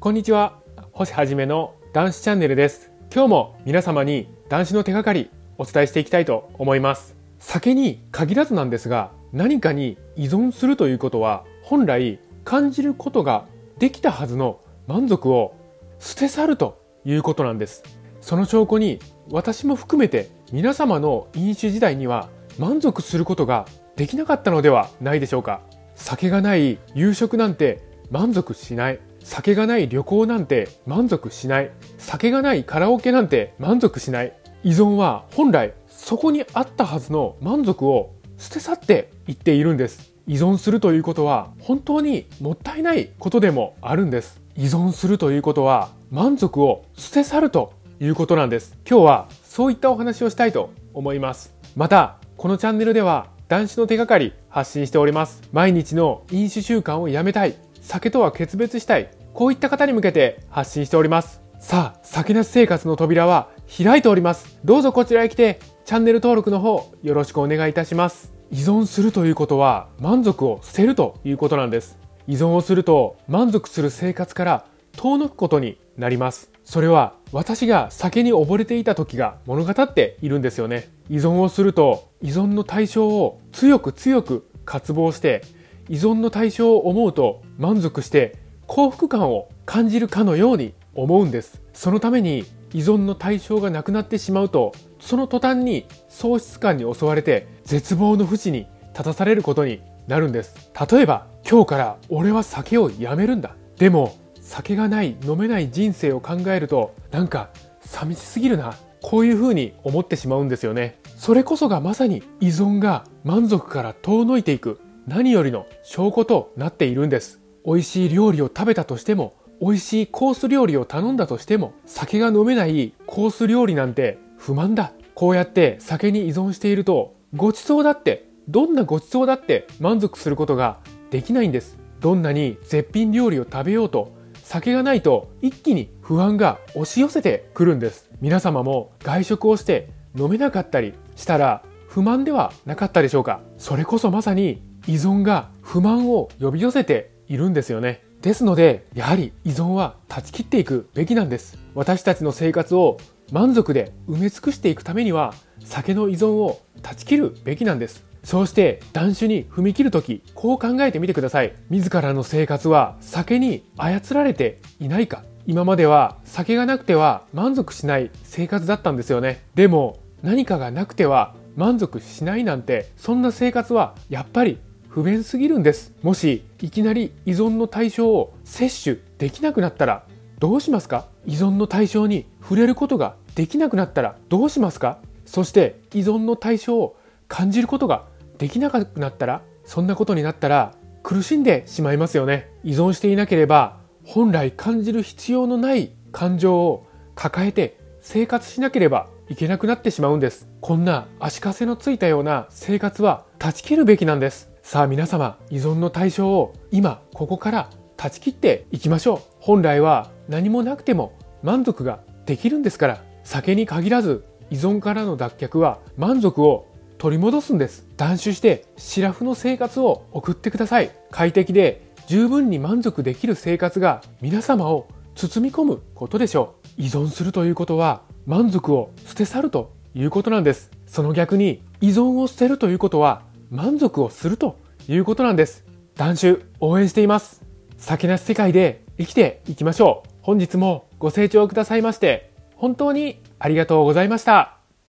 こんにちは。星はじめの男子チャンネルです。今日も皆様に男子の手がかりお伝えしていきたいと思います。酒に限らずなんですが何かに依存するということは本来感じることができたはずの満足を捨て去るということなんです。その証拠に私も含めて皆様の飲酒時代には満足することができなかったのではないでしょうか。酒がない夕食なんて満足しない。酒がない旅行なんて満足しない。酒がないカラオケなんて満足しない。依存は本来そこにあったはずの満足を捨て去っていっているんです。依存するということは本当にもったいないことでもあるんです。依存するということは満足を捨て去るということなんです。今日はそういったお話をしたいと思います。またこのチャンネルでは男子の手がかり発信しております。毎日の飲酒習慣をやめたい。酒とは決別したい。こういった方に向けて発信しております。さあ酒なし生活の扉は開いております。どうぞこちらへ来てチャンネル登録の方よろしくお願いいたします。依存するということは満足を捨てるということなんです。依存をすると満足する生活から遠のくことになります。それは私が酒に溺れていた時が物語っているんですよね。依存をすると依存の対象を強く強く渇望して依存の対象を思うと満足して幸福感を感じるかのように思うんです。そのために依存の対象がなくなってしまうとその途端に喪失感に襲われて絶望の淵に立たされることになるんです。例えば今日から俺は酒をやめるんだ。でも酒がない飲めない人生を考えるとなんか寂しすぎるな。こういうふうに思ってしまうんですよね。それこそがまさに依存が満足から遠のいていく何よりの証拠となっているんです。美味しい料理を食べたとしても美味しいコース料理を頼んだとしても酒が飲めないコース料理なんて不満だ。こうやって酒に依存しているとごちそうだってどんなごちそうだって満足することができないんです。どんなに絶品料理を食べようと酒がないと一気に不安が押し寄せてくるんです。皆様も外食をして飲めなかったりしたら不満ではなかったでしょうか。それこそまさに依存が不満を呼び寄せているんですよねですのでやはり依存は断ち切っていくべきなんです私たちの生活を満足で埋め尽くしていくためには酒の依存を断ち切るべきなんですそうして断酒に踏み切るとき、こう考えてみてください。自らの生活は酒に操られていないか。今までは酒がなくては満足しない生活だったんですよね。でも何かがなくては満足しないなんて、そんな生活はやっぱり不便すぎるんです。もしいきなり依存の対象を摂取できなくなったらどうしますか？依存の対象に触れることができなくなったらどうしますか？そして依存の対象を感じることができなくなったらそんなことになったら苦しんでしまいますよね。依存していなければ本来感じる必要のない感情を抱えて生活しなければいけなくなってしまうんです。こんな足かせのついたような生活は断ち切るべきなんです。さあ皆様依存の対象を今ここから断ち切っていきましょう。本来は何もなくても満足ができるんですから酒に限らず依存からの脱却は満足を取り戻すんです断酒してシラフの生活を送ってください快適で十分に満足できる生活が皆様を包み込むことでしょう依存するということは満足を捨て去るということなんです。その逆に依存を捨てるということは満足をするということなんです。男子応援しています。酒なし世界で生きていきましょう。本日もご清聴くださいまして本当にありがとうございました。